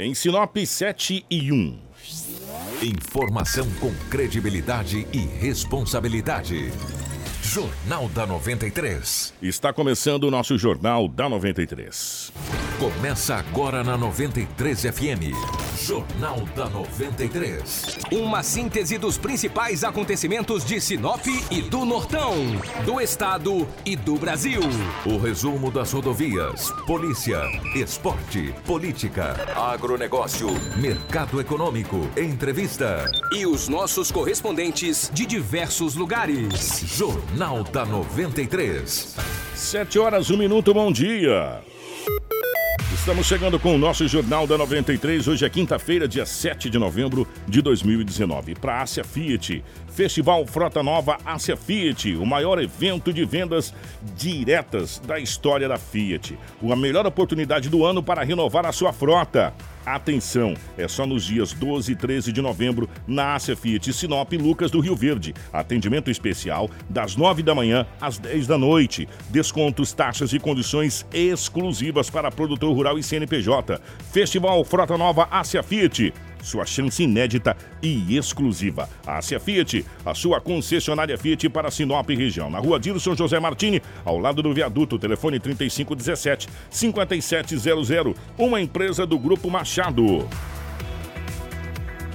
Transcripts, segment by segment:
Em Sinop 7 e 1. Informação com credibilidade e responsabilidade. Jornal da 93. Está começando o nosso Jornal da 93. Começa agora na 93 FM. Jornal da 93. Uma síntese dos principais acontecimentos de Sinop e do Nortão, do Estado e do Brasil. O resumo das rodovias, polícia, esporte, política, agronegócio, mercado econômico, entrevista. E os nossos correspondentes de diversos lugares. Jornal da 93. 7 horas, 1 minuto, bom dia. Estamos chegando com o nosso Jornal da 93. Hoje é quinta-feira, dia 7 de novembro de 2019. Para Ásia Fiat, Festival Frota Nova Ásia Fiat, o maior evento de vendas diretas da história da Fiat. A melhor oportunidade do ano para renovar a sua frota. Atenção, é só nos dias 12 e 13 de novembro na Ásia Fiat Sinop Lucas do Rio Verde. Atendimento especial das 9 da manhã às 10 da noite. Descontos, taxas e condições exclusivas para produtor rural e CNPJ. Festival Frota Nova Ásia Fiat sua chance inédita e exclusiva. A Ásia Fiat, a sua concessionária Fiat para Sinop região. Na rua Dilson José Martini, ao lado do viaduto, telefone 3517 5700, uma empresa do Grupo Machado.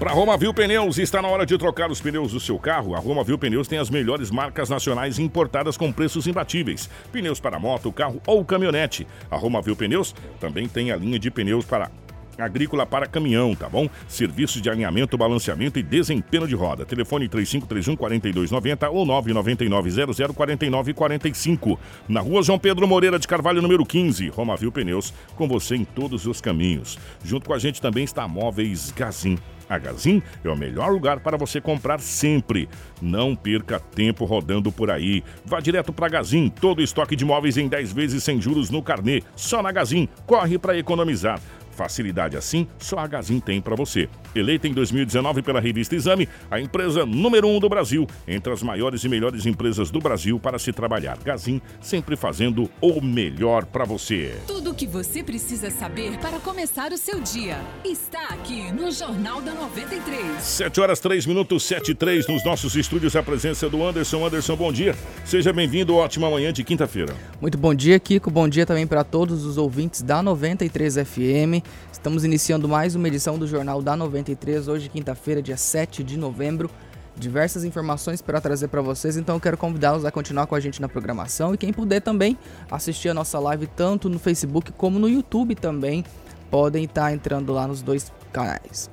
Para Roma Viu Pneus, está na hora de trocar os pneus do seu carro. A Roma Viu Pneus tem as melhores marcas nacionais importadas com preços imbatíveis. Pneus para moto, carro ou caminhonete. A Roma Viu Pneus também tem a linha de pneus para agrícola para caminhão, tá bom? Serviços de alinhamento, balanceamento e desempenho de roda. Telefone 3531 4290 ou 999 004945. Na rua João Pedro Moreira de Carvalho, número 15, Romavil Pneus, com você em todos os caminhos. Junto com a gente também está Móveis Gazin. A Gazin é o melhor lugar para você comprar sempre. Não perca tempo rodando por aí. Vá direto para Gazin, todo estoque de móveis em 10 vezes sem juros no carnê. Só na Gazin, corre para economizar. Facilidade assim, só a Gazin tem para você. Eleita em 2019 pela revista Exame, a empresa número um do Brasil, entre as maiores e melhores empresas do Brasil para se trabalhar. Gazin, sempre fazendo o melhor para você. Tudo o que você precisa saber para começar o seu dia está aqui no Jornal da 93. 7 horas 3 minutos, 7 e 3 nos nossos estúdios. A presença do Anderson. Anderson, bom dia. Seja bem-vindo. Ótima manhã de quinta-feira. Muito bom dia, Kiko. Bom dia também para todos os ouvintes da 93 FM. Estamos iniciando mais uma edição do Jornal da 93, hoje quinta-feira, dia 7 de novembro. Diversas informações para trazer para vocês, então eu quero convidá-los a continuar com a gente na programação e quem puder também assistir a nossa live tanto no Facebook como no YouTube também, podem estar entrando lá nos dois canais.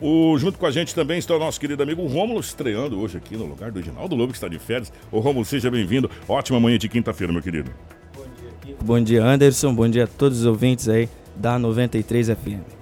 O, junto com a gente também está o nosso querido amigo Rômulo, estreando hoje aqui no lugar do Edinaldo Lobo, que está de férias. Ô Rômulo, seja bem-vindo. Ótima manhã de quinta-feira, meu querido. Bom dia, Kiko. Bom dia, Anderson. Bom dia a todos os ouvintes aí da 93 FM.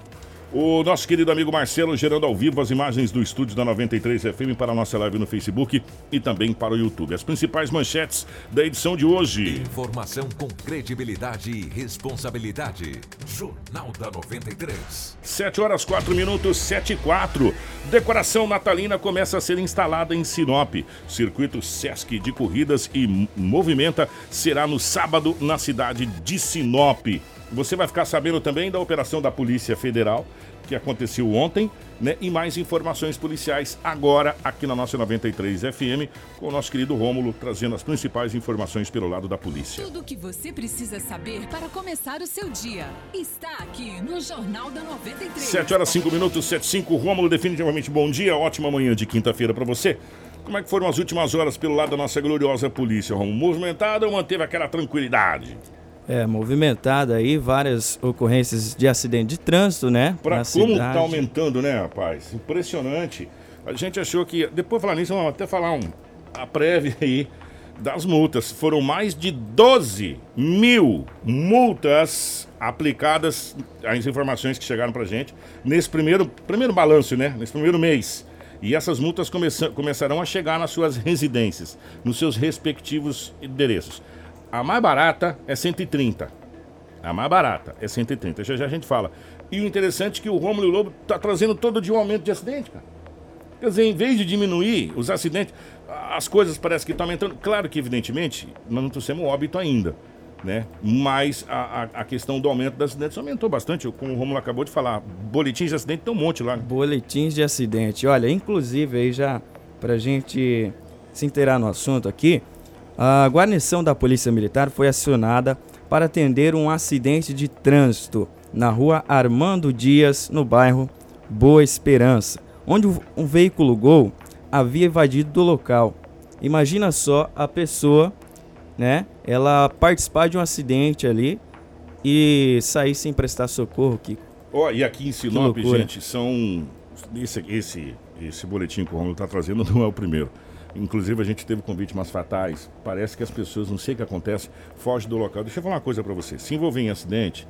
O nosso querido amigo Marcelo gerando ao vivo as imagens do estúdio da 93 FM para a nossa live no Facebook e também para o YouTube. As principais manchetes da edição de hoje. Informação com credibilidade e responsabilidade. Jornal da 93. 7 horas 4 minutos, 7 e 4. Decoração natalina começa a ser instalada em Sinop. Circuito Sesc de corridas e movimenta será no sábado na cidade de Sinop. Você vai ficar sabendo também da operação da Polícia Federal, que aconteceu ontem, né? E mais informações policiais agora aqui na nossa 93 FM, com o nosso querido Rômulo trazendo as principais informações pelo lado da polícia. Tudo o que você precisa saber para começar o seu dia está aqui no Jornal da 93. 7 horas 5 minutos, 7 5. Rômulo, definitivamente bom dia, ótima manhã de quinta-feira para você. Como é que foram as últimas horas pelo lado da nossa gloriosa polícia, Rômulo? Movimentada ou manteve aquela tranquilidade? É, movimentada aí, várias ocorrências de acidente de trânsito, né? Pra como cidade. tá aumentando, né, rapaz? Impressionante. A gente achou que. Depois falar nisso, vamos até falar um, a prévia aí das multas. Foram mais de 12 mil multas aplicadas, as informações que chegaram pra gente, nesse primeiro, primeiro balanço, né? Nesse primeiro mês. E essas multas começarão a chegar nas suas residências, nos seus respectivos endereços. A mais barata é 130. A mais barata é 130. Já já a gente fala. E o interessante é que o Romulo e o Lobo tá trazendo todo dia um aumento de acidente, cara. Quer dizer, em vez de diminuir os acidentes, as coisas parecem que estão aumentando. Claro que, evidentemente, nós não trouxemos óbito ainda. né? Mas a, a, a questão do aumento das acidentes aumentou bastante, como o Romulo acabou de falar. Boletins de acidente tem um monte lá. Boletins de acidente. Olha, inclusive aí já pra gente se inteirar no assunto aqui, a guarnição da Polícia Militar foi acionada para atender um acidente de trânsito na rua Armando Dias, no bairro Boa Esperança, onde um veículo Gol havia invadido do local. Imagina só a pessoa, né? Ela participar de um acidente ali e sair sem prestar socorro, Kiko. Ó, e aqui em Sinop, gente, são esse esse esse boletim que o Romulo está trazendo não é o primeiro. Inclusive, a gente teve com vítimas fatais. Parece que as pessoas, não sei o que acontece, fogem do local. Deixa eu falar uma coisa para você. Se envolver em acidente,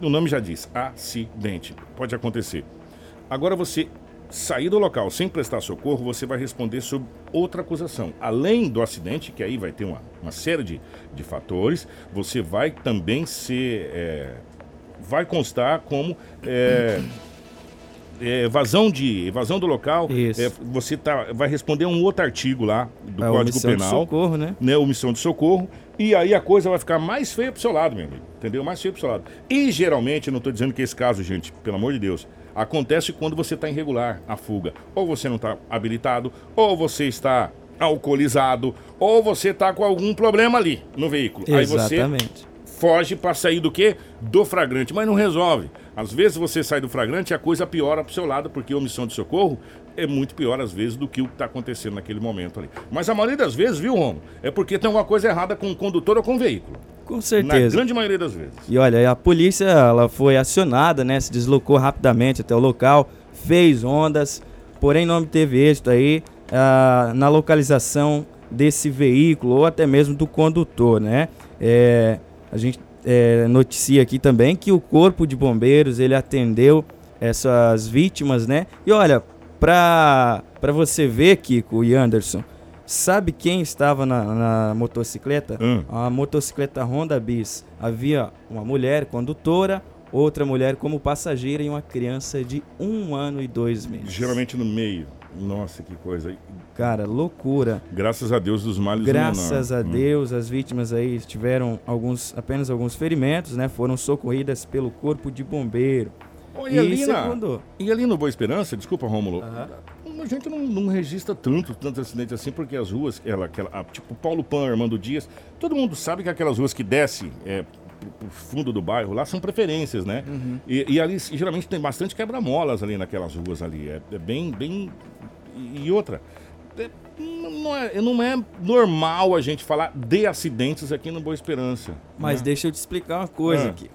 o nome já diz, acidente. Pode acontecer. Agora, você sair do local sem prestar socorro, você vai responder sobre outra acusação. Além do acidente, que aí vai ter uma, uma série de, de fatores, você vai também ser. É, vai constar como. É, é, evasão de evasão do local, é, você tá, vai responder um outro artigo lá do é, Código Penal, de socorro, né? né? Omissão de socorro. E aí a coisa vai ficar mais feia pro seu lado, meu amigo. Entendeu? Mais feia pro seu lado. E geralmente, não estou dizendo que esse caso, gente, pelo amor de Deus, acontece quando você está irregular a fuga. Ou você não está habilitado, ou você está alcoolizado, ou você está com algum problema ali no veículo. Exatamente. Aí você foge para sair do quê? Do flagrante, mas não resolve. Às vezes você sai do flagrante e a coisa piora pro seu lado, porque a omissão de socorro é muito pior às vezes do que o que está acontecendo naquele momento ali. Mas a maioria das vezes, viu, Romo? É porque tem alguma coisa errada com o condutor ou com o veículo. Com certeza. Na grande maioria das vezes. E olha, a polícia ela foi acionada, né? Se deslocou rapidamente até o local, fez ondas, porém não teve êxito aí ah, na localização desse veículo ou até mesmo do condutor, né? É, a gente é, noticia aqui também que o corpo de bombeiros ele atendeu essas vítimas, né? E olha, para você ver, Kiko e Anderson, sabe quem estava na, na motocicleta? Hum. A motocicleta Honda Bis. Havia uma mulher condutora, outra mulher como passageira e uma criança de um ano e dois meses. Geralmente no meio. Nossa, que coisa. Cara, loucura. Graças a Deus dos males Graças a Deus, as vítimas aí tiveram alguns, apenas alguns ferimentos, né? Foram socorridas pelo corpo de bombeiro. Oh, e, e, ali segundo... na, e ali no Boa Esperança, desculpa, Rômulo, a gente não, não, registra tanto, tanto acidente assim, porque as ruas, ela, aquela, tipo Paulo Pan, Armando Dias, todo mundo sabe que aquelas ruas que desce é, pro fundo do bairro lá são preferências, né? Uhum. E, e, ali geralmente tem bastante quebra-molas ali naquelas ruas ali. É, é bem, bem. E outra. É, não, é, não é normal a gente falar de acidentes aqui no Boa Esperança. Mas né? deixa eu te explicar uma coisa ah. aqui.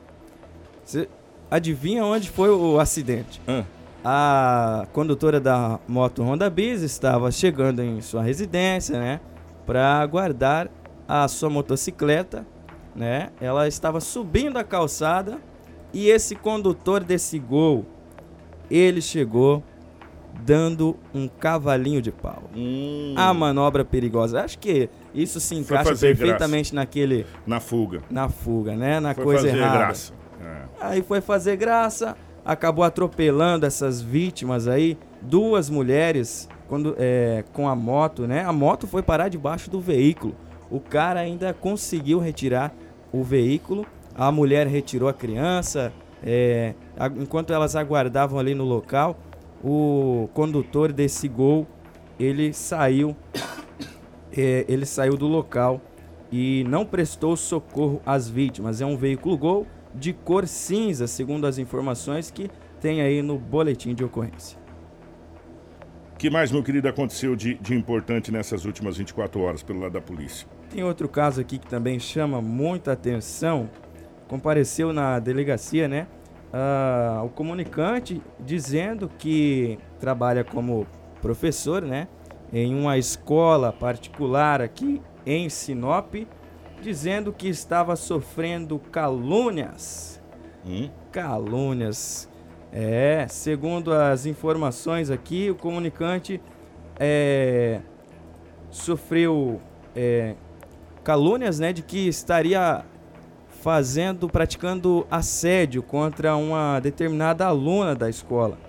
Você adivinha onde foi o acidente? Ah. A condutora da moto Honda Bis estava chegando em sua residência, né? Para guardar a sua motocicleta né? Ela estava subindo a calçada e esse condutor desse gol, ele chegou dando um cavalinho de pau. Hum. A manobra perigosa. Acho que isso se encaixa perfeitamente graça. naquele na fuga. Na fuga, né? Na foi coisa fazer errada. Graça. É. Aí foi fazer graça, acabou atropelando essas vítimas aí, duas mulheres quando é, com a moto, né? A moto foi parar debaixo do veículo. O cara ainda conseguiu retirar o veículo, a mulher retirou a criança, é, enquanto elas aguardavam ali no local, o condutor desse gol ele saiu, é, ele saiu do local e não prestou socorro às vítimas. É um veículo Gol de cor cinza, segundo as informações que tem aí no boletim de ocorrência. O que mais, meu querido, aconteceu de, de importante nessas últimas 24 horas pelo lado da polícia? Tem outro caso aqui que também chama muita atenção. Compareceu na delegacia, né? Uh, o comunicante dizendo que trabalha como professor, né? Em uma escola particular aqui em Sinop, dizendo que estava sofrendo calúnias. Hum? Calúnias. É, segundo as informações aqui, o comunicante é, sofreu é, calúnias, né, de que estaria fazendo, praticando assédio contra uma determinada aluna da escola.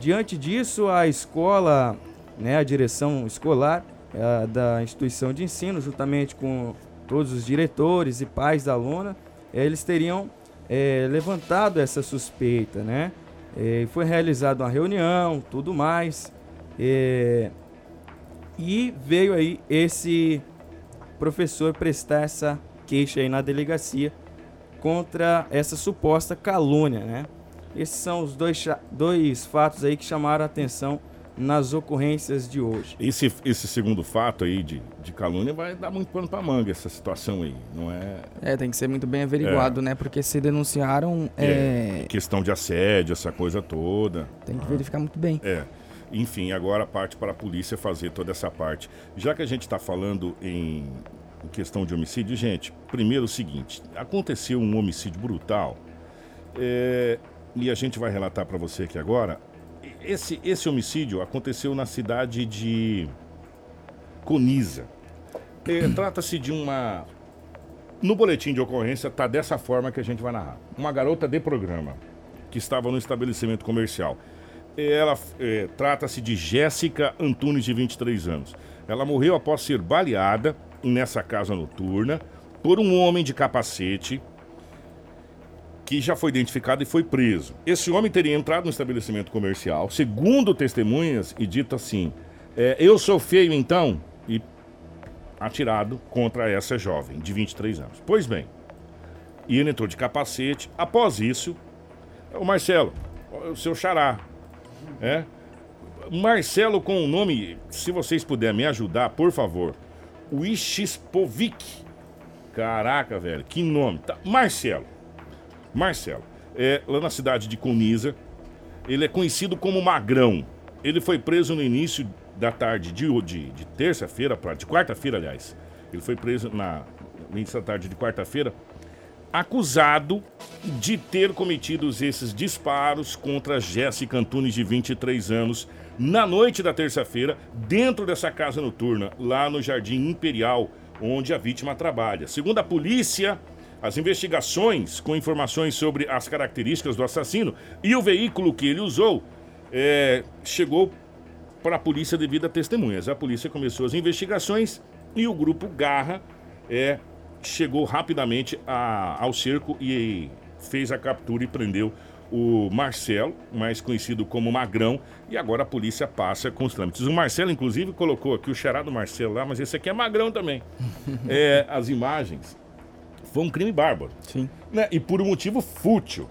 Diante disso, a escola, né, a direção escolar a, da instituição de ensino, juntamente com todos os diretores e pais da aluna, eles teriam é, levantado essa suspeita, né? Foi realizada uma reunião, tudo mais, e veio aí esse professor prestar essa queixa aí na delegacia contra essa suposta calúnia, né? Esses são os dois, dois fatos aí que chamaram a atenção nas ocorrências de hoje. Esse, esse segundo fato aí de, de calúnia vai dar muito pano para manga essa situação aí, não é? É, tem que ser muito bem averiguado, é. né? Porque se denunciaram... É... é... Questão de assédio, essa coisa toda. Tem que verificar muito bem. É. Enfim, agora parte para a polícia fazer toda essa parte. Já que a gente está falando em, em questão de homicídio, gente, primeiro o seguinte, aconteceu um homicídio brutal, é, e a gente vai relatar para você aqui agora, esse, esse homicídio aconteceu na cidade de Coniza. É, Trata-se de uma. No boletim de ocorrência está dessa forma que a gente vai narrar. Uma garota de programa que estava no estabelecimento comercial. Ela é, trata-se de Jéssica Antunes, de 23 anos. Ela morreu após ser baleada nessa casa noturna por um homem de capacete que já foi identificado e foi preso. Esse homem teria entrado no estabelecimento comercial, segundo testemunhas, e dito assim: é, Eu sou feio então? E atirado contra essa jovem de 23 anos. Pois bem, e ele entrou de capacete. Após isso, o Marcelo, o seu xará, é? Marcelo com o nome, se vocês puderem me ajudar, por favor. Wishispovic. Caraca, velho, que nome. Tá. Marcelo. Marcelo. É, lá na cidade de Cuniza. Ele é conhecido como Magrão. Ele foi preso no início da tarde de, de, de terça-feira, de quarta-feira, aliás. Ele foi preso na, início da tarde de quarta-feira, acusado de ter cometido esses disparos contra Jéssica Antunes, de 23 anos, na noite da terça-feira, dentro dessa casa noturna, lá no Jardim Imperial, onde a vítima trabalha. Segundo a polícia, as investigações com informações sobre as características do assassino e o veículo que ele usou é, chegou para a polícia devido a testemunhas. A polícia começou as investigações e o grupo Garra é, chegou rapidamente a, ao cerco e fez a captura e prendeu o Marcelo, mais conhecido como Magrão, e agora a polícia passa com os trâmites. O Marcelo, inclusive, colocou aqui o xará do Marcelo lá, mas esse aqui é Magrão também. é, as imagens foi um crime bárbaro. Sim. Né? E por um motivo fútil.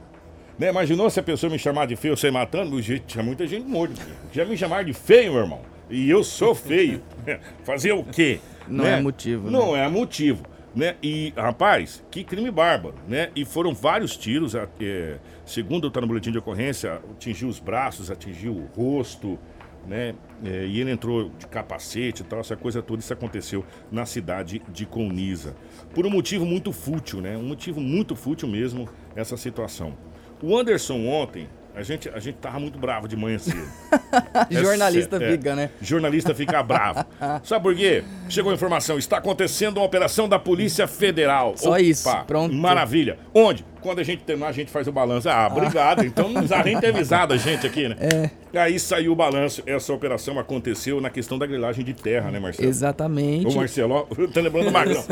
Né? Imaginou se a pessoa me chamar de feio, sair matando? Tinha muita gente morta. Já me chamaram de feio, meu irmão. E eu sou feio. Fazer o quê? Não né? é motivo. Né? Não é motivo. Né? E, rapaz, que crime bárbaro, né? E foram vários tiros, é, segundo está no boletim de ocorrência, atingiu os braços, atingiu o rosto, né? É, e ele entrou de capacete e tal, essa coisa toda, isso aconteceu na cidade de Coniza. Por um motivo muito fútil, né? Um motivo muito fútil mesmo, essa situação. O Anderson ontem, a gente, a gente tava muito bravo de manhã cedo. Jornalista é, fica, né? Jornalista fica bravo. Sabe por quê? Chegou a informação, está acontecendo uma operação da Polícia Federal. Só Opa, isso, pronto. Maravilha. Onde? Quando a gente terminar, a gente faz o balanço. Ah, obrigado. Ah. Então não precisa nem ter avisado a gente aqui, né? É. Aí saiu o balanço. Essa operação aconteceu na questão da grilagem de terra, né, Marcelo? Exatamente. O Marcelo, ó, tá lembrando do Magrão.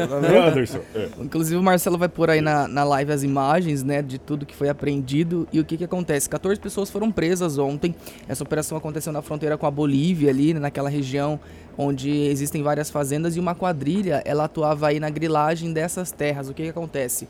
Anderson. É. Inclusive o Marcelo vai pôr aí na, na live as imagens, né, de tudo que foi apreendido e o que que acontece. 14 pessoas foram presas ontem. Essa operação aconteceu na fronteira com a Bolívia ali, naquela região onde existem várias fazendas e uma quadrilha, ela atuava aí na grilagem dessas terras. O que que acontece?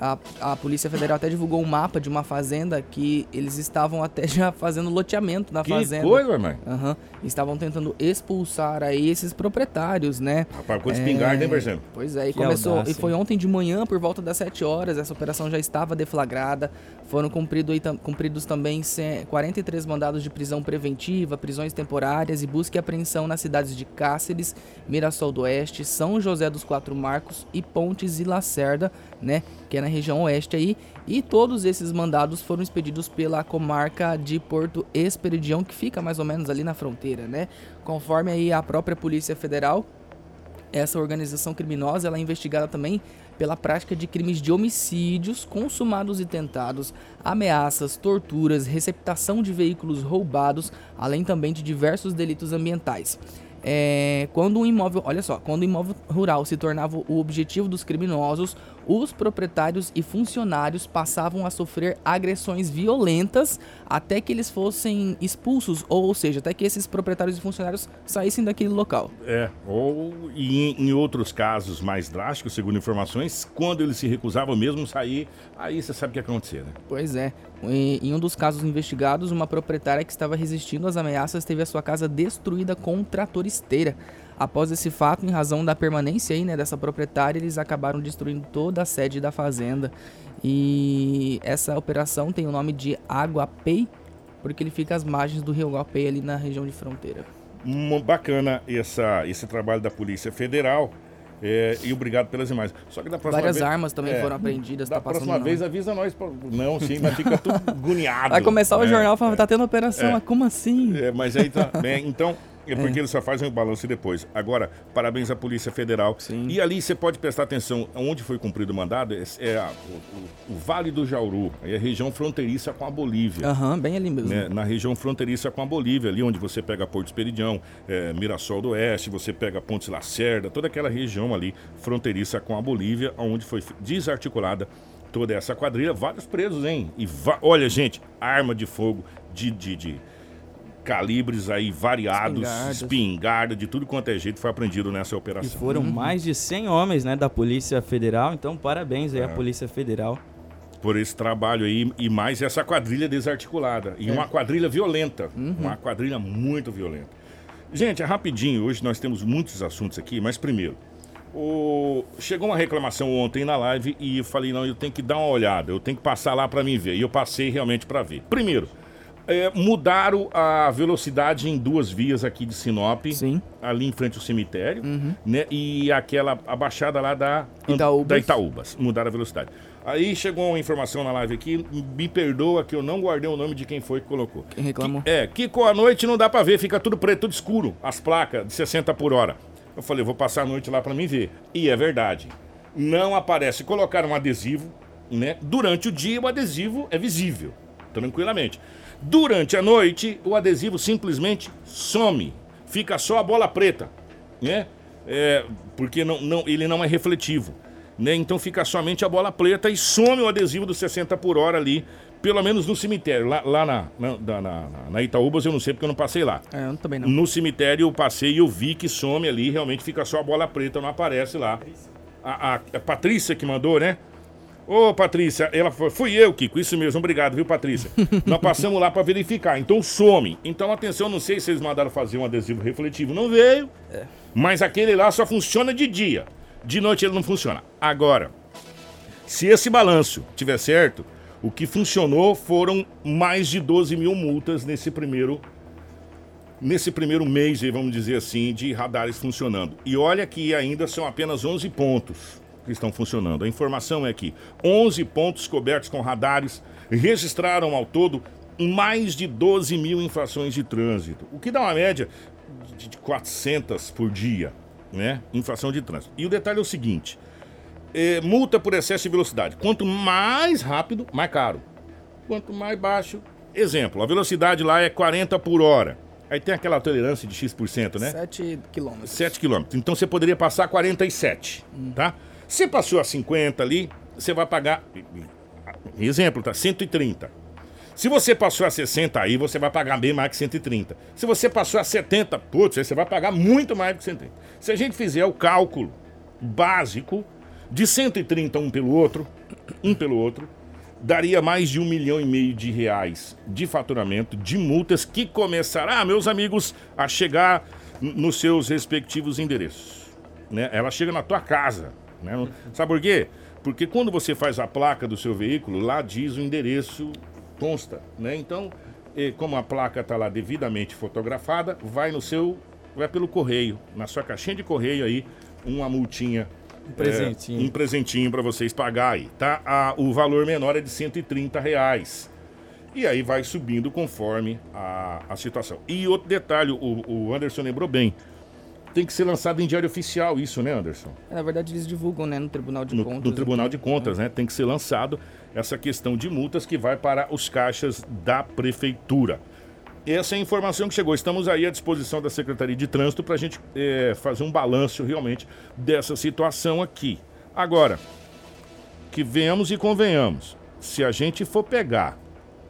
A, a Polícia Federal até divulgou um mapa de uma fazenda que eles estavam até já fazendo loteamento na que fazenda. Que coisa, mãe. Uhum. Estavam tentando expulsar aí esses proprietários, né? Rapaz, com é... espingarda, hein, Marcelo? Pois é, e que começou. Audácia. E foi ontem de manhã, por volta das 7 horas, essa operação já estava deflagrada. Foram cumprido, cumpridos também 43 mandados de prisão preventiva, prisões temporárias e busca e apreensão nas cidades de Cáceres, Mirassol do Oeste, São José dos Quatro Marcos e Pontes e Lacerda, né? Que é na região oeste aí. E todos esses mandados foram expedidos pela comarca de Porto Esperidião, que fica mais ou menos ali na fronteira, né? Conforme aí a própria Polícia Federal, essa organização criminosa ela é investigada também pela prática de crimes de homicídios consumados e tentados, ameaças, torturas, receptação de veículos roubados, além também de diversos delitos ambientais. é, quando um imóvel, olha só, quando o imóvel rural se tornava o objetivo dos criminosos, os proprietários e funcionários passavam a sofrer agressões violentas até que eles fossem expulsos, ou seja, até que esses proprietários e funcionários saíssem daquele local. É, ou em, em outros casos mais drásticos, segundo informações, quando eles se recusavam mesmo sair, aí você sabe o que ia acontecer, né? Pois é. Em um dos casos investigados, uma proprietária que estava resistindo às ameaças teve a sua casa destruída com um trator esteira. Após esse fato, em razão da permanência aí, né, dessa proprietária, eles acabaram destruindo toda a sede da fazenda. E essa operação tem o nome de Aguapei, porque ele fica às margens do rio Aguapei ali na região de fronteira. Bacana essa, esse trabalho da Polícia Federal. É, e obrigado pelas imagens. Só que da próxima Várias vez, armas também é, foram apreendidas. Da tá próxima vez avisa nós. Não, sim, mas fica tudo agoniado. Vai começar o é, jornal falando, tá tendo operação, é, como assim? É, mas aí tá. Bem, então, é porque é. eles só fazem o balanço depois. Agora, parabéns à Polícia Federal. Sim. E ali você pode prestar atenção onde foi cumprido o mandado, é, é a, o, o, Vale do Jauru, é a região fronteiriça com a Bolívia. Aham, uhum, bem ali mesmo. Né? Na região fronteiriça com a Bolívia, ali onde você pega Porto Esperidião, é, Mirassol do Oeste, você pega Pontes Lacerda, toda aquela região ali fronteiriça com a Bolívia, onde foi desarticulada toda essa quadrilha. Vários presos, hein? E olha, gente, arma de fogo de, de, de calibres aí variados, espingarda, de tudo quanto é jeito foi apreendido nessa operação. E foram uhum. mais de 100 homens, né, da Polícia Federal, então parabéns aí é. à Polícia Federal. Por esse trabalho aí e mais essa quadrilha desarticulada. E é. uma quadrilha violenta, uhum. uma quadrilha muito violenta. Gente, é rapidinho, hoje nós temos muitos assuntos aqui, mas primeiro, o... Chegou uma reclamação ontem na live e eu falei, não, eu tenho que dar uma olhada, eu tenho que passar lá para mim ver. E eu passei realmente para ver. Primeiro, é, mudaram a velocidade em duas vias aqui de Sinop. Sim. Ali em frente ao cemitério. Uhum. Né? E aquela, a baixada lá da Itaúbas. da Itaúbas. Mudaram a velocidade. Aí chegou uma informação na live aqui, me perdoa que eu não guardei o nome de quem foi que colocou. Quem reclamou? Que, é, que com a noite não dá pra ver, fica tudo preto, tudo escuro, as placas de 60 por hora. Eu falei, vou passar a noite lá pra mim ver. E é verdade. Não aparece. Colocaram um adesivo, né? Durante o dia o adesivo é visível, tranquilamente. Durante a noite, o adesivo simplesmente some. Fica só a bola preta, né? É, porque não, não, ele não é refletivo. Né? Então fica somente a bola preta e some o adesivo dos 60 por hora ali, pelo menos no cemitério. Lá, lá na, na, na, na, Itaúbas eu não sei porque eu não passei lá. É, eu também não. No cemitério eu passei e eu vi que some ali, realmente fica só a bola preta, não aparece lá. A, a, a Patrícia que mandou, né? Ô, Patrícia, ela foi, fui eu, Kiko, isso mesmo, obrigado, viu, Patrícia? Nós passamos lá para verificar, então some. Então, atenção, não sei se eles mandaram fazer um adesivo refletivo, não veio, é. mas aquele lá só funciona de dia. De noite ele não funciona. Agora, se esse balanço tiver certo, o que funcionou foram mais de 12 mil multas nesse primeiro nesse primeiro mês, vamos dizer assim, de radares funcionando. E olha que ainda são apenas 11 pontos que estão funcionando. A informação é que 11 pontos cobertos com radares registraram ao todo mais de 12 mil infrações de trânsito, o que dá uma média de 400 por dia, né? Infração de trânsito. E o detalhe é o seguinte: é, multa por excesso de velocidade. Quanto mais rápido, mais caro. Quanto mais baixo, exemplo, a velocidade lá é 40 por hora. Aí tem aquela tolerância de X%, né? 7 km. 7 km. Então você poderia passar 47, hum. tá? Se passou a 50 ali, você vai pagar. Exemplo, tá? 130. Se você passou a 60 aí, você vai pagar bem mais que 130. Se você passou a 70, putz, aí você vai pagar muito mais que 130. Se a gente fizer o cálculo básico de 130 um pelo outro, um pelo outro, daria mais de um milhão e meio de reais de faturamento de multas que começará, meus amigos, a chegar nos seus respectivos endereços. Né? Ela chega na tua casa. Né? Sabe por quê? Porque quando você faz a placa do seu veículo, lá diz o endereço, consta. Né? Então, como a placa está lá devidamente fotografada, vai no seu. vai pelo correio, na sua caixinha de correio aí, uma multinha. Um presentinho. É, um presentinho para vocês pagar aí, tá? A, o valor menor é de 130 reais. E aí vai subindo conforme a, a situação. E outro detalhe, o, o Anderson lembrou bem tem que ser lançado em diário oficial, isso, né, Anderson? É, na verdade, eles divulgam, né, no Tribunal de no, Contas. No Tribunal de Contas, né? Tem que ser lançado essa questão de multas que vai para os caixas da prefeitura. essa é a informação que chegou. Estamos aí à disposição da Secretaria de Trânsito para a gente é, fazer um balanço realmente dessa situação aqui. Agora, que venhamos e convenhamos, se a gente for pegar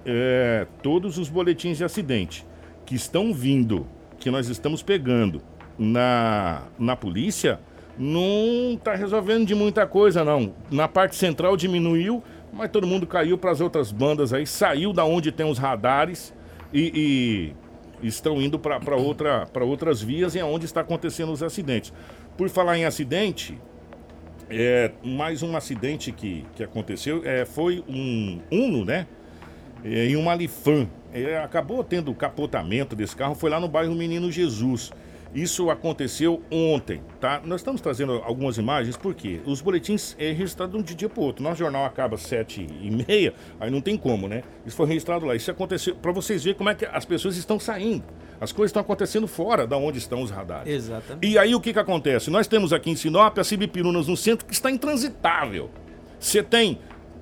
é, todos os boletins de acidente que estão vindo, que nós estamos pegando na, na polícia, não está resolvendo de muita coisa, não. Na parte central diminuiu, mas todo mundo caiu para as outras bandas aí, saiu da onde tem os radares e, e estão indo para outra, outras vias e é onde está acontecendo os acidentes. Por falar em acidente, é, mais um acidente que, que aconteceu é, foi um Uno, né? É, uma Lifan. É, acabou tendo capotamento desse carro, foi lá no bairro Menino Jesus. Isso aconteceu ontem, tá? Nós estamos trazendo algumas imagens porque os boletins é registrado de um dia para outro. Nosso jornal acaba às sete e meia, aí não tem como, né? Isso foi registrado lá. Isso aconteceu para vocês verem como é que as pessoas estão saindo. As coisas estão acontecendo fora da onde estão os radares. Exatamente. E aí o que que acontece? Nós temos aqui em Sinop a Cibipirunas no centro que está intransitável. Você tem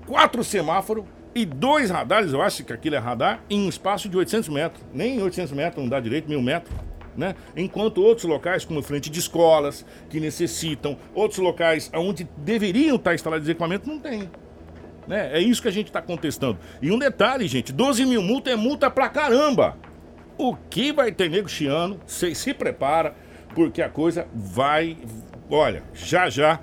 quatro semáforos e dois radares, eu acho que aquilo é radar, em um espaço de 800 metros. Nem 800 metros, não dá direito, mil metros né? Enquanto outros locais, como frente de escolas, que necessitam, outros locais onde deveriam estar instalados equipamentos, não tem. Né? É isso que a gente está contestando. E um detalhe, gente: 12 mil multa é multa pra caramba. O que vai ter nego chiano? Vocês se prepara, porque a coisa vai. Olha, já já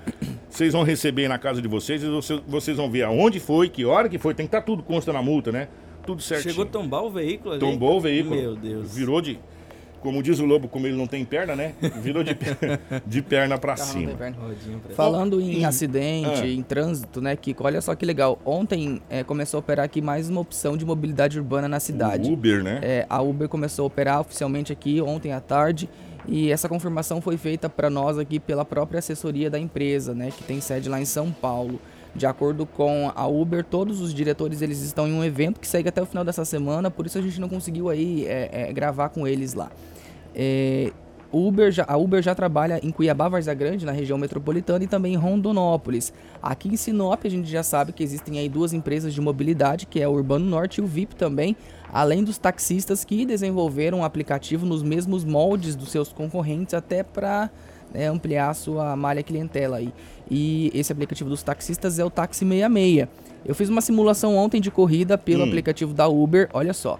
vocês vão receber na casa de vocês e vocês, vão ver aonde foi, que hora que foi. Tem que estar tá tudo consta na multa, né? Tudo certinho. Chegou a tombar o veículo ali. Tombou o veículo. Meu Deus. Virou de como diz o lobo, como ele não tem perna, né? Virou de, de perna para cima. Falando em acidente, ah. em trânsito, né, Kiko? Olha só que legal. Ontem é, começou a operar aqui mais uma opção de mobilidade urbana na cidade. O Uber, né? É, a Uber começou a operar oficialmente aqui ontem à tarde. E essa confirmação foi feita para nós aqui pela própria assessoria da empresa, né, que tem sede lá em São Paulo. De acordo com a Uber, todos os diretores eles estão em um evento que segue até o final dessa semana, por isso a gente não conseguiu aí é, é, gravar com eles lá. É, Uber já, a Uber já trabalha em Cuiabá, Varza Grande, na região metropolitana, e também em Rondonópolis. Aqui em Sinop, a gente já sabe que existem aí duas empresas de mobilidade, que é o Urbano Norte e o VIP também, além dos taxistas que desenvolveram um aplicativo nos mesmos moldes dos seus concorrentes, até para né, ampliar a sua malha clientela aí. E esse aplicativo dos taxistas é o Taxi 66. Eu fiz uma simulação ontem de corrida pelo hum. aplicativo da Uber, olha só.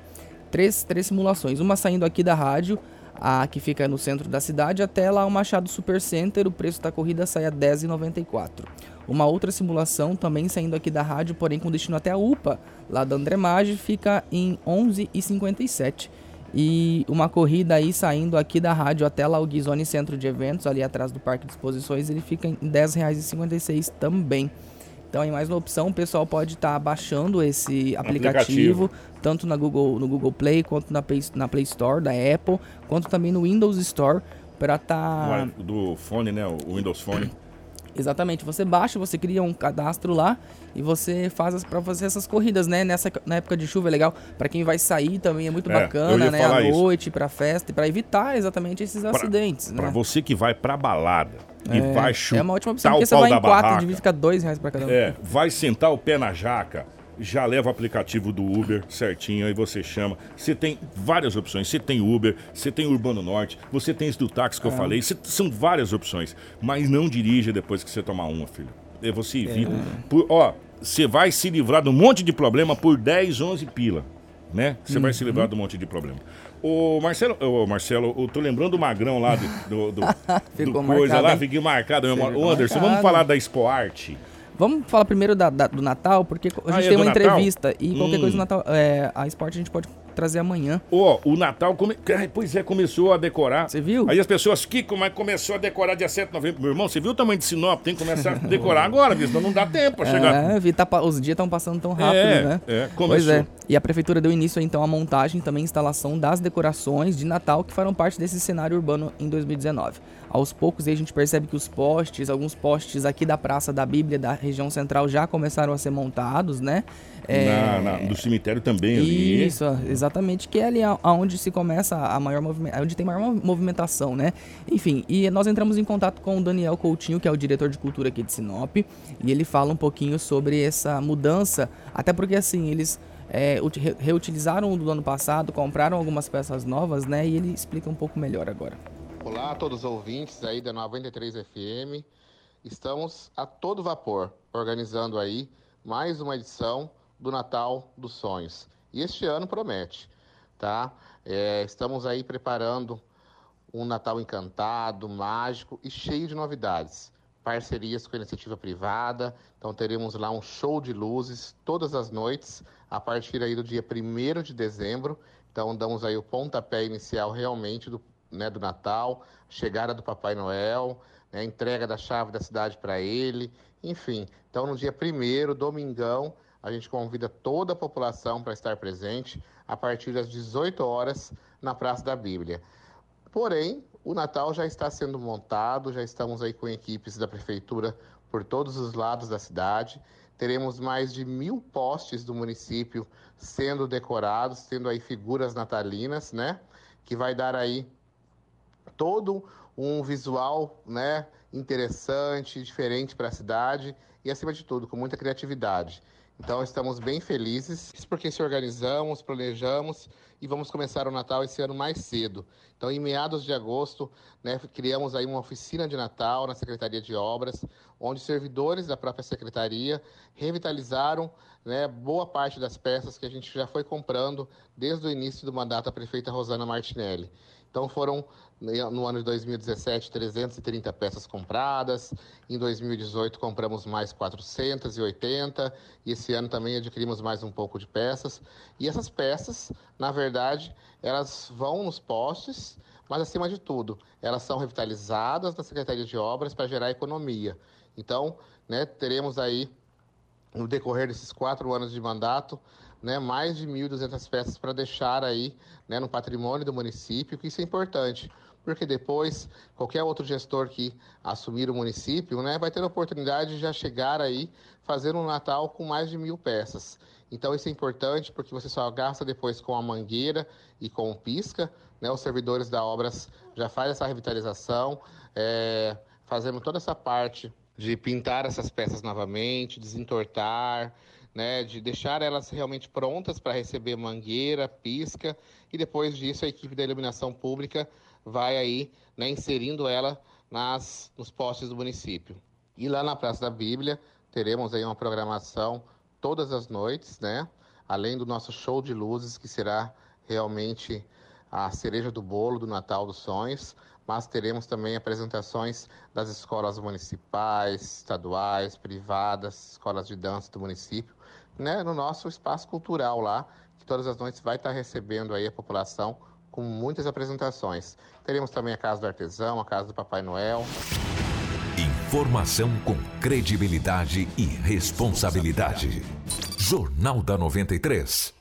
Três, três simulações, uma saindo aqui da rádio, a que fica no centro da cidade, até lá o Machado Super Center, o preço da corrida sai a R$ 10,94. Uma outra simulação, também saindo aqui da rádio, porém com destino até a UPA, lá da Andremage, fica em R$ 11,57. E uma corrida aí saindo aqui da rádio até lá o Guizone Centro de Eventos, ali atrás do Parque de Exposições, ele fica em R$ 10,56 também. Então, aí mais uma opção, o pessoal pode estar tá baixando esse aplicativo, aplicativo, tanto na Google, no Google Play, quanto na Play, na Play Store da Apple, quanto também no Windows Store, para estar... Tá... Do fone, né? O Windows Phone. Exatamente, você baixa, você cria um cadastro lá e você faz para fazer essas corridas, né? Nessa na época de chuva é legal para quem vai sair também é muito é, bacana, né? À noite para festa, para evitar exatamente esses pra, acidentes, Para né? você que vai para balada e é, vai chutar É uma ótima opção porque você vai em quatro, devia ficar dois reais para cada um. É, vai sentar o pé na jaca já leva o aplicativo do Uber certinho, aí você chama. Você tem várias opções. Você tem Uber, você tem Urbano Norte, você tem esse do táxi que é. eu falei. Cê, são várias opções. Mas não dirija depois que você tomar uma, filho. Você evita. É. Por, ó, você vai se livrar de um monte de problema por 10, 11 pila. Né? Você vai se uhum. livrar de um monte de problema. O Marcelo, o Marcelo, eu tô lembrando o Magrão lá do, do, do, do coisa lá, fiquei marcado. O Anderson, marcado. vamos falar da Expo Arte. Vamos falar primeiro da, da, do Natal, porque a gente ah, é tem uma Natal? entrevista e qualquer hum. coisa do Natal, é, a esporte a gente pode trazer amanhã. Ó, oh, o Natal, come... pois é, começou a decorar. Você viu? Aí as pessoas, é que começou a decorar dia 7 de novembro? Meu irmão, você viu o tamanho de Sinop? Tem que começar a decorar agora, senão não dá tempo pra chegar. É, vi, tá, os dias estão passando tão rápido, é, né? É, começou. Pois é. E a prefeitura deu início então à montagem e também instalação das decorações de Natal que farão parte desse cenário urbano em 2019. Aos poucos a gente percebe que os postes, alguns postes aqui da Praça da Bíblia da região central já começaram a ser montados, né? É... Na, na, do cemitério também ali. Isso, exatamente, que é ali onde se começa a maior movimentação, onde tem maior movimentação, né? Enfim, e nós entramos em contato com o Daniel Coutinho, que é o diretor de cultura aqui de Sinop, e ele fala um pouquinho sobre essa mudança, até porque assim, eles é, reutilizaram o do ano passado, compraram algumas peças novas, né? E ele explica um pouco melhor agora. Olá todos os ouvintes aí da 93 FM. Estamos a todo vapor organizando aí mais uma edição do Natal dos Sonhos. E este ano promete, tá? É, estamos aí preparando um Natal encantado, mágico e cheio de novidades. Parcerias com a iniciativa privada, então teremos lá um show de luzes todas as noites, a partir aí do dia 1 de dezembro. Então damos aí o pontapé inicial realmente do, né, do Natal, chegada do Papai Noel, né, entrega da chave da cidade para ele, enfim. Então, no dia primeiro, domingão, a gente convida toda a população para estar presente a partir das 18 horas na Praça da Bíblia. Porém, o Natal já está sendo montado, já estamos aí com equipes da prefeitura por todos os lados da cidade. Teremos mais de mil postes do município sendo decorados, tendo aí figuras natalinas, né? Que vai dar aí todo um visual né, interessante, diferente para a cidade e, acima de tudo, com muita criatividade. Então, estamos bem felizes, porque se organizamos, planejamos e vamos começar o Natal esse ano mais cedo. Então, em meados de agosto, né, criamos aí uma oficina de Natal na Secretaria de Obras, onde servidores da própria Secretaria revitalizaram né, boa parte das peças que a gente já foi comprando desde o início do mandato da prefeita Rosana Martinelli. Então foram no ano de 2017 330 peças compradas, em 2018 compramos mais 480 e esse ano também adquirimos mais um pouco de peças. E essas peças, na verdade, elas vão nos postes, mas acima de tudo, elas são revitalizadas na Secretaria de Obras para gerar economia. Então, né, teremos aí no decorrer desses quatro anos de mandato, né, mais de 1.200 peças para deixar aí né, no patrimônio do município, que isso é importante, porque depois qualquer outro gestor que assumir o município né, vai ter a oportunidade de já chegar aí fazer um Natal com mais de mil peças. Então isso é importante porque você só gasta depois com a mangueira e com o pisca, né, os servidores da obras já fazem essa revitalização, é, fazendo toda essa parte de pintar essas peças novamente, desentortar, né, de deixar elas realmente prontas para receber mangueira, pisca, e depois disso a equipe da iluminação pública vai aí né, inserindo ela nas, nos postes do município. E lá na Praça da Bíblia teremos aí uma programação todas as noites, né? Além do nosso show de luzes, que será realmente a cereja do bolo do Natal dos Sonhos, mas teremos também apresentações das escolas municipais, estaduais, privadas, escolas de dança do município, né, no nosso espaço cultural lá, que todas as noites vai estar recebendo aí a população com muitas apresentações. Teremos também a Casa do Artesão, a Casa do Papai Noel. Informação com credibilidade e responsabilidade. Jornal da 93.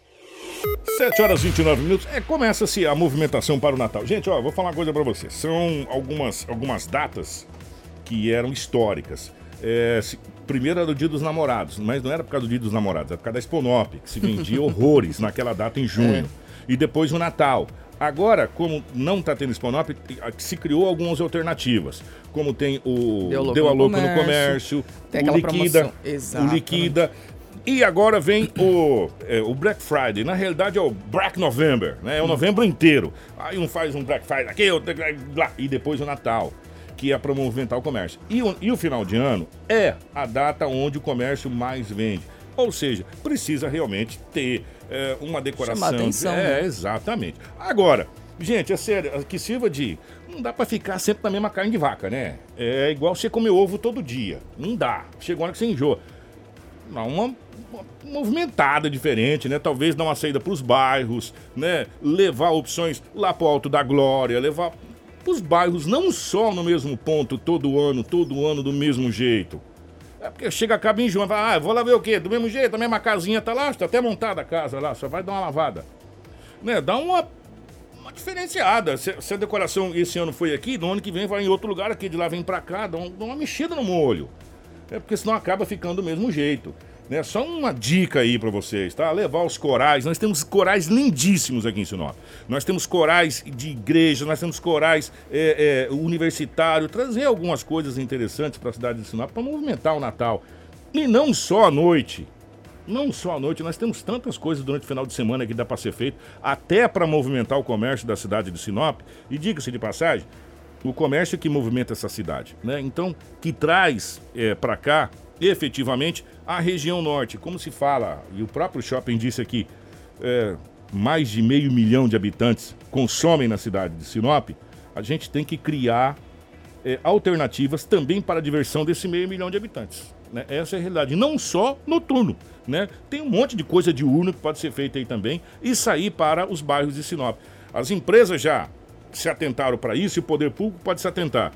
7 horas e 29 minutos. É, começa-se a movimentação para o Natal. Gente, ó, vou falar uma coisa para vocês. São algumas, algumas datas que eram históricas. É, se, primeiro era o Dia dos Namorados, mas não era por causa do Dia dos Namorados, era por causa da Exponop, que se vendia horrores naquela data em junho. É. E depois o Natal. Agora, como não está tendo Exponop, se criou algumas alternativas. Como tem o Deu, Deu a Louco no Comércio, o Liquida, o Liquida. E agora vem o, é, o Black Friday. Na realidade é o Black November, né? É o novembro inteiro. Aí um faz um Black Friday aqui, outro lá, e depois o Natal, que é para movimentar o comércio. E o, e o final de ano é a data onde o comércio mais vende. Ou seja, precisa realmente ter é, uma decoração. atenção, é, né? exatamente. Agora, gente, é sério, que sirva de. Não dá para ficar sempre na mesma carne de vaca, né? É igual você comer ovo todo dia. Não dá. Chegou a hora que você enjoa. Não, uma movimentada diferente, né? Talvez dar uma saída para os bairros, né? Levar opções lá para o Alto da Glória, levar os bairros não só no mesmo ponto todo ano, todo ano do mesmo jeito. É porque chega, acaba em junho, fala, ah, vou lá ver o quê? Do mesmo jeito, a mesma casinha tá lá, está até montada a casa lá, só vai dar uma lavada. Né? Dá uma, uma diferenciada. Se, se, a decoração esse ano foi aqui, no ano que vem vai em outro lugar aqui, de lá vem para cá, dá, dá uma mexida no molho. É porque senão acaba ficando do mesmo jeito. Né? Só uma dica aí para vocês, tá? Levar os corais. Nós temos corais lindíssimos aqui em Sinop. Nós temos corais de igreja, nós temos corais é, é, universitários. Trazer algumas coisas interessantes para a cidade de Sinop para movimentar o Natal. E não só à noite. Não só à noite, nós temos tantas coisas durante o final de semana que dá para ser feito, até para movimentar o comércio da cidade de Sinop. E diga-se de passagem, o comércio é que movimenta essa cidade, né? Então, que traz é, para cá, efetivamente, a região norte. Como se fala, e o próprio shopping disse aqui, é, mais de meio milhão de habitantes consomem na cidade de Sinop, a gente tem que criar é, alternativas também para a diversão desse meio milhão de habitantes. Né? Essa é a realidade. Não só noturno. Né? Tem um monte de coisa diurna que pode ser feita aí também e sair para os bairros de Sinop. As empresas já se atentaram para isso e o poder público pode se atentar.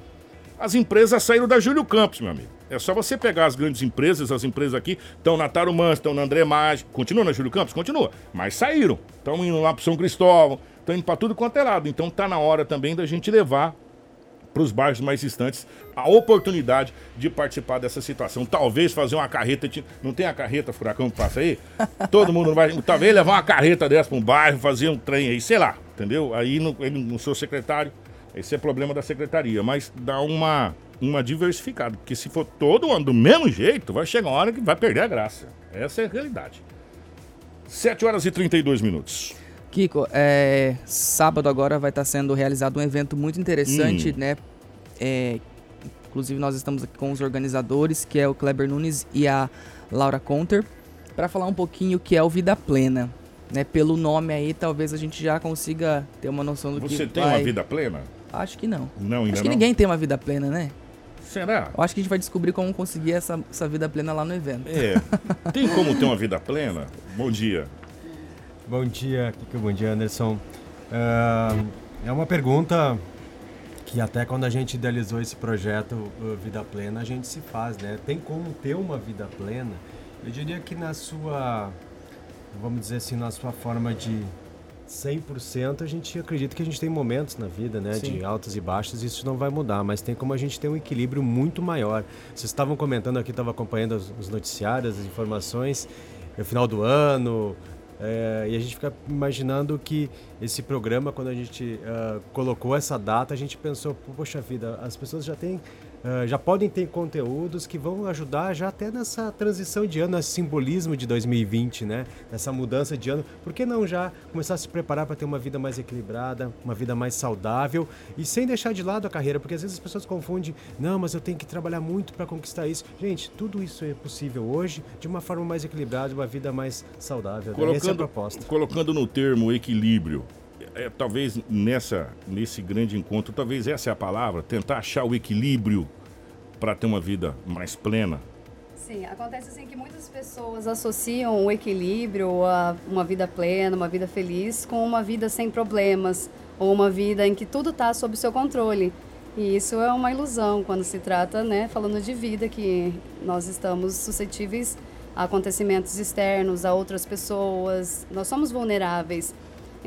As empresas saíram da Júlio Campos, meu amigo. É só você pegar as grandes empresas, as empresas aqui, estão na Tarumãs, estão na André Mágico, continua na Júlio Campos? Continua. Mas saíram. Estão indo lá para São Cristóvão, estão indo para tudo quanto é lado. Então tá na hora também da gente levar para os bairros mais distantes a oportunidade de participar dessa situação. Talvez fazer uma carreta, não tem a carreta furacão que passa aí? Todo mundo vai, talvez levar uma carreta dessa para um bairro, fazer um trem aí, sei lá, entendeu? Aí não, ele não sou secretário, esse é problema da secretaria, mas dá uma uma diversificada, porque se for todo ano do mesmo jeito, vai chegar uma hora que vai perder a graça. Essa é a realidade. 7 horas e 32 minutos. Kiko, é, sábado agora vai estar sendo realizado um evento muito interessante, hum. né? É, inclusive nós estamos aqui com os organizadores, que é o Kleber Nunes e a Laura Conter, para falar um pouquinho o que é o Vida Plena. Né, pelo nome aí, talvez a gente já consiga ter uma noção do Você que Você tem vai... uma vida plena? Acho que não. Não, ainda Acho que não? ninguém tem uma vida plena, né? Será? Eu acho que a gente vai descobrir como conseguir essa, essa vida plena lá no evento. É. Tem como ter uma vida plena? Bom dia. Bom dia, Kiko. Bom dia, Anderson. Uh, é uma pergunta que até quando a gente idealizou esse projeto Vida Plena, a gente se faz, né? Tem como ter uma vida plena? Eu diria que na sua, vamos dizer assim, na sua forma de 100% a gente acredita que a gente tem momentos na vida, né, Sim. de altas e baixas, e isso não vai mudar, mas tem como a gente ter um equilíbrio muito maior. Vocês estavam comentando aqui, estava acompanhando os noticiários, as informações, no final do ano, é, e a gente fica imaginando que esse programa, quando a gente uh, colocou essa data, a gente pensou, poxa vida, as pessoas já têm Uh, já podem ter conteúdos que vão ajudar já até nessa transição de ano, nesse simbolismo de 2020, né? Nessa mudança de ano. Por que não já começar a se preparar para ter uma vida mais equilibrada, uma vida mais saudável e sem deixar de lado a carreira? Porque às vezes as pessoas confundem, não, mas eu tenho que trabalhar muito para conquistar isso. Gente, tudo isso é possível hoje de uma forma mais equilibrada, uma vida mais saudável. Colocando, Essa é a proposta. Colocando no termo equilíbrio, é, talvez nessa, nesse grande encontro, talvez essa é a palavra, tentar achar o equilíbrio para ter uma vida mais plena. Sim, acontece assim que muitas pessoas associam o equilíbrio a uma vida plena, uma vida feliz, com uma vida sem problemas, ou uma vida em que tudo está sob seu controle. E isso é uma ilusão quando se trata, né, falando de vida, que nós estamos suscetíveis a acontecimentos externos, a outras pessoas, nós somos vulneráveis.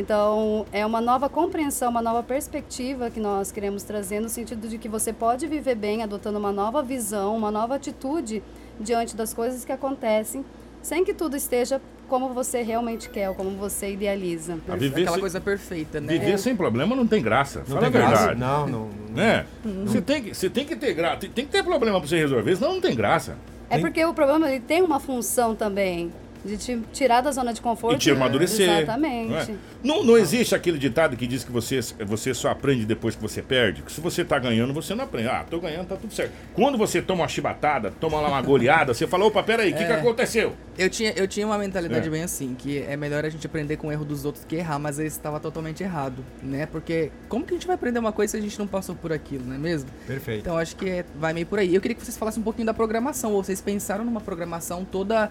Então, é uma nova compreensão, uma nova perspectiva que nós queremos trazer no sentido de que você pode viver bem adotando uma nova visão, uma nova atitude diante das coisas que acontecem, sem que tudo esteja como você realmente quer, ou como você idealiza. A viver Aquela sem, coisa perfeita, né? Viver é. sem problema não tem graça. Não Fala tem a verdade. Graça. Não, não. não. É. Uhum. Você, tem que, você tem que ter graça, tem, tem que ter problema para você resolver, senão não tem graça. É porque o problema ele tem uma função também de te tirar da zona de conforto. E te amadurecer. Exatamente. Não, é? não, não, existe aquele ditado que diz que você, você só aprende depois que você perde? Que se você tá ganhando, você não aprende. Ah, tô ganhando, tá tudo certo. Quando você toma uma chibatada, toma lá uma goleada, você fala, opa, peraí, o é, que, que aconteceu? Eu tinha, eu tinha uma mentalidade é. bem assim, que é melhor a gente aprender com o erro dos outros que errar, mas esse estava totalmente errado, né? Porque como que a gente vai aprender uma coisa se a gente não passou por aquilo, não é mesmo? Perfeito. Então acho que é, vai meio por aí. Eu queria que vocês falassem um pouquinho da programação, ou vocês pensaram numa programação toda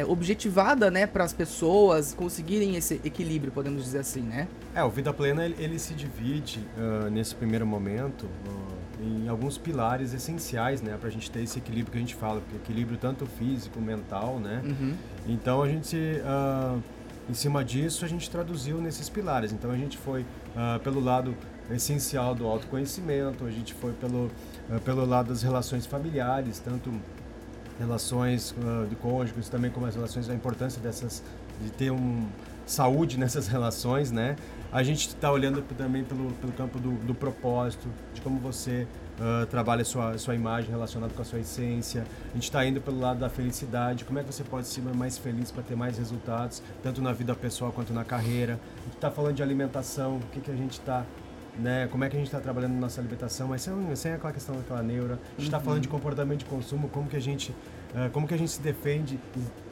é, objetivada, né, para as pessoas conseguirem esse equilíbrio, podemos dizer assim, né? É, o Vida Plena ele, ele se divide uh, nesse primeiro momento. Uh, em alguns pilares essenciais, né, para a gente ter esse equilíbrio que a gente fala, porque equilíbrio tanto físico, mental, né. Uhum. Então a gente, uh, em cima disso, a gente traduziu nesses pilares. Então a gente foi pelo lado essencial do autoconhecimento, a gente foi pelo pelo lado das relações familiares, tanto relações de cônjuges, também como as relações, a importância dessas de ter um saúde nessas relações, né? A gente está olhando também pelo, pelo campo do, do, propósito, de como você uh, trabalha sua, sua imagem relacionada com a sua essência. A gente está indo pelo lado da felicidade, como é que você pode ser mais feliz para ter mais resultados, tanto na vida pessoal quanto na carreira. A gente está falando de alimentação, o que, que a gente está né? Como é que a gente está trabalhando na nossa alimentação, mas sem, sem aquela questão daquela neura. A gente está uhum. falando de comportamento de consumo, como que a gente, uh, como que a gente se defende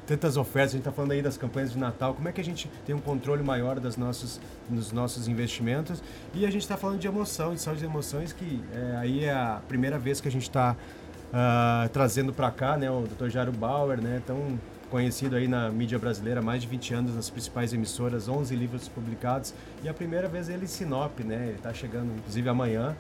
tantas ofertas, a gente está falando aí das campanhas de Natal, como é que a gente tem um controle maior das nossos, dos nossos investimentos e a gente está falando de emoção, de saúde de emoções, que é, aí é a primeira vez que a gente está uh, ah, trazendo para cá, né, o Dr. Jairo Bauer, né, tão conhecido aí na mídia brasileira há mais de 20 anos nas principais emissoras, 11 livros publicados. E a primeira vez ele em Sinop, né, ele está chegando inclusive amanhã.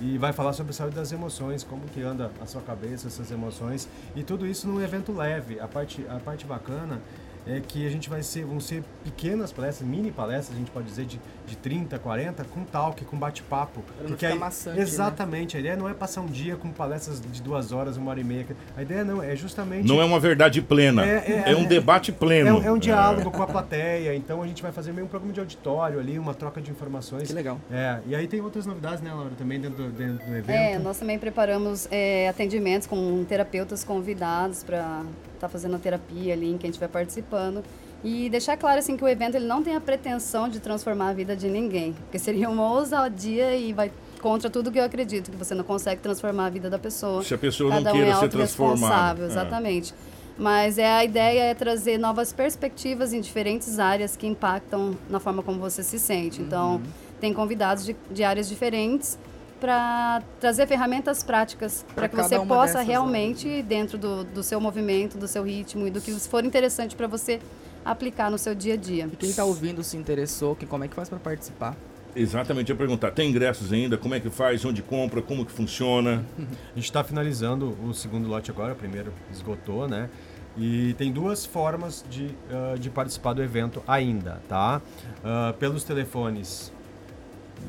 E vai falar sobre a saúde das emoções, como que anda a sua cabeça, essas emoções. E tudo isso num evento leve. A parte, a parte bacana é que a gente vai ser, vão ser pequenas palestras, mini palestras, a gente pode dizer de, de 30, 40, com talk, com bate-papo. Porque aí, maçante, né? Exatamente, né? a ideia não é passar um dia com palestras de duas horas, uma hora e meia. A ideia não, é justamente. Não é uma verdade plena. É, é, é um debate pleno. É, um, é um diálogo com a plateia. Então a gente vai fazer meio um programa de auditório ali, uma troca de informações. Que legal. É, e aí tem outras novidades, né, Laura, também dentro do, dentro do evento. É, nós também preparamos é, atendimentos com terapeutas convidados para estar tá fazendo a terapia ali em que a gente vai participando. E deixar claro assim que o evento ele não tem a pretensão de transformar a vida de ninguém, porque seria uma ousadia e vai contra tudo que eu acredito, que você não consegue transformar a vida da pessoa. Se a pessoa Cada não queira um é ser transformada. É. Exatamente. Mas é, a ideia é trazer novas perspectivas em diferentes áreas que impactam na forma como você se sente. Então, uhum. tem convidados de, de áreas diferentes para trazer ferramentas práticas para que você possa realmente, áreas. dentro do, do seu movimento, do seu ritmo e do que for interessante para você, aplicar no seu dia a dia. E quem está ouvindo se interessou, que, como é que faz para participar? Exatamente, eu ia perguntar, tem ingressos ainda? Como é que faz? Onde compra? Como que funciona? A gente está finalizando o segundo lote agora, o primeiro esgotou, né? E tem duas formas de, uh, de participar do evento ainda, tá? Uh, pelos telefones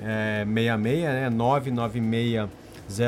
é, 66, né? 996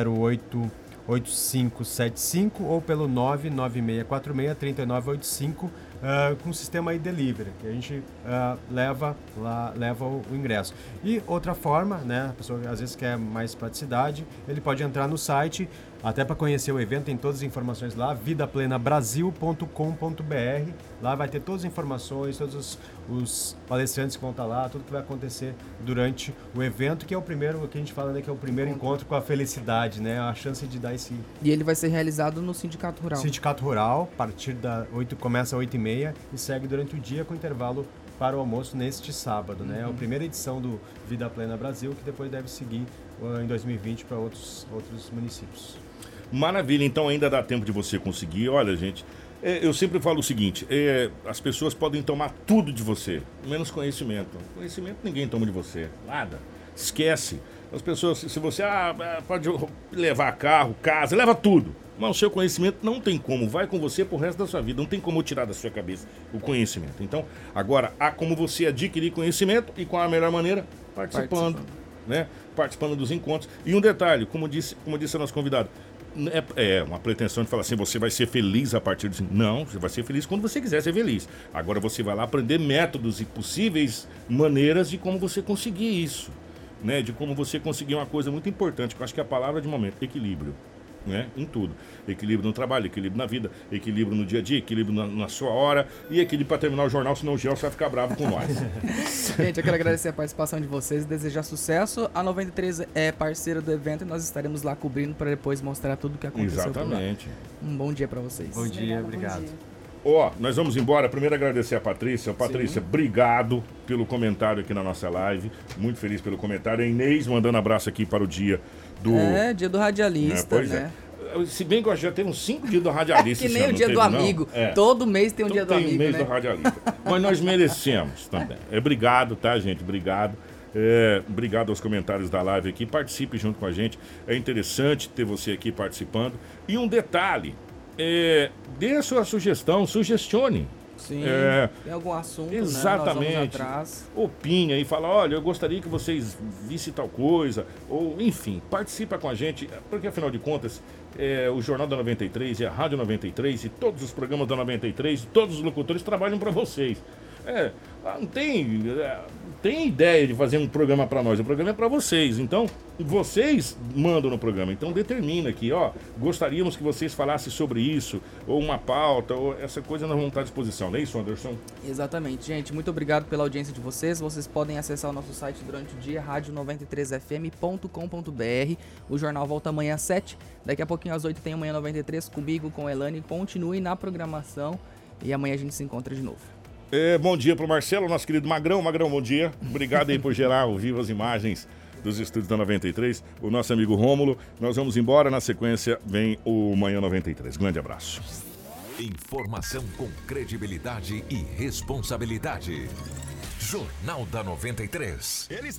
08 8575 ou pelo 99646 3985 uh, com o sistema aí delivery, que a gente uh, leva lá, leva o, o, ingresso. E outra forma, né, a pessoa às vezes quer mais praticidade, ele pode entrar no site até para conhecer o evento, tem todas as informações lá, vidaplenabrasil.com.br. Lá vai ter todas as informações, todos os, os, palestrantes que vão estar lá, tudo que vai acontecer durante o evento, que é o primeiro, o que a gente fala, né, que é o primeiro encontro com a felicidade, né? A chance de dar esse. E ele vai ser realizado no Sindicato Rural. Sindicato Rural, a partir da 8, começa às 8 e meia e segue durante o dia com intervalo para o almoço neste sábado, né? É a uhum. primeira edição do Vida Plena Brasil, que depois deve seguir uh, em 2020 para outros, outros municípios. Maravilha, então ainda dá tempo de você conseguir. Olha, gente, é, eu sempre falo o seguinte: é, as pessoas podem tomar tudo de você, menos conhecimento. Conhecimento ninguém toma de você, nada. Esquece. As pessoas, se você ah, pode levar carro, casa, leva tudo. Mas o seu conhecimento não tem como, vai com você pro resto da sua vida, não tem como tirar da sua cabeça o conhecimento. Então, agora, há como você adquirir conhecimento e qual a melhor maneira? Participando, participando. né? Participando dos encontros. E um detalhe, como disse, como disse a nossa convidada, é, é, uma pretensão de falar assim, você vai ser feliz a partir de. Não, você vai ser feliz quando você quiser ser feliz. Agora você vai lá aprender métodos e possíveis maneiras de como você conseguir isso. Né? De como você conseguir uma coisa muito importante, que eu acho que é a palavra de momento, equilíbrio né? Em tudo. Equilíbrio no trabalho, equilíbrio na vida, equilíbrio no dia a dia, equilíbrio na, na sua hora e equilíbrio para terminar o jornal, senão o Gelson vai ficar bravo com nós. Gente, eu quero agradecer a participação de vocês e desejar sucesso. A 93 é parceira do evento e nós estaremos lá cobrindo para depois mostrar tudo o que aconteceu. Exatamente. Um bom dia para vocês. Bom dia, obrigado. Bom dia. Ó, oh, nós vamos embora. Primeiro agradecer a Patrícia. Patrícia, Sim. obrigado pelo comentário aqui na nossa live. Muito feliz pelo comentário. A Inês mandando abraço aqui para o dia do. É, dia do radialista, né? né? É. Se bem que eu já uns cinco dias do radialista. que nem o dia teve, do amigo. É. Todo mês tem um dia do tem amigo. Tem um mês né? do radialista. Mas nós merecemos também. É, obrigado, tá, gente? Obrigado. É, obrigado aos comentários da live aqui. Participe junto com a gente. É interessante ter você aqui participando. E um detalhe: é, dê a sua sugestão, sugestione. Sim, é, tem algum assunto, né? exatamente. Né? Opine e fala, olha, eu gostaria que vocês vissem tal coisa, ou enfim, participa com a gente, porque afinal de contas, é, o Jornal da 93 e a Rádio 93 e todos os programas da 93, todos os locutores trabalham para vocês. É, ah, não tem, é, tem ideia de fazer um programa para nós, o programa é para vocês. Então, vocês mandam no programa. Então, determina aqui, ó, gostaríamos que vocês falassem sobre isso, ou uma pauta, ou essa coisa nós vamos estar à disposição, não é isso, Anderson? Exatamente, gente. Muito obrigado pela audiência de vocês. Vocês podem acessar o nosso site durante o dia, rádio93fm.com.br. O jornal volta amanhã às 7. Daqui a pouquinho às 8 tem amanhã 93 comigo, com Elane. Continue na programação e amanhã a gente se encontra de novo. É, bom dia para o Marcelo, nosso querido Magrão. Magrão, bom dia. Obrigado aí por gerar vivo as imagens dos estúdios da 93. O nosso amigo Rômulo. Nós vamos embora. Na sequência vem o Manhã 93. Grande abraço. Informação com credibilidade e responsabilidade. Jornal da 93. Eles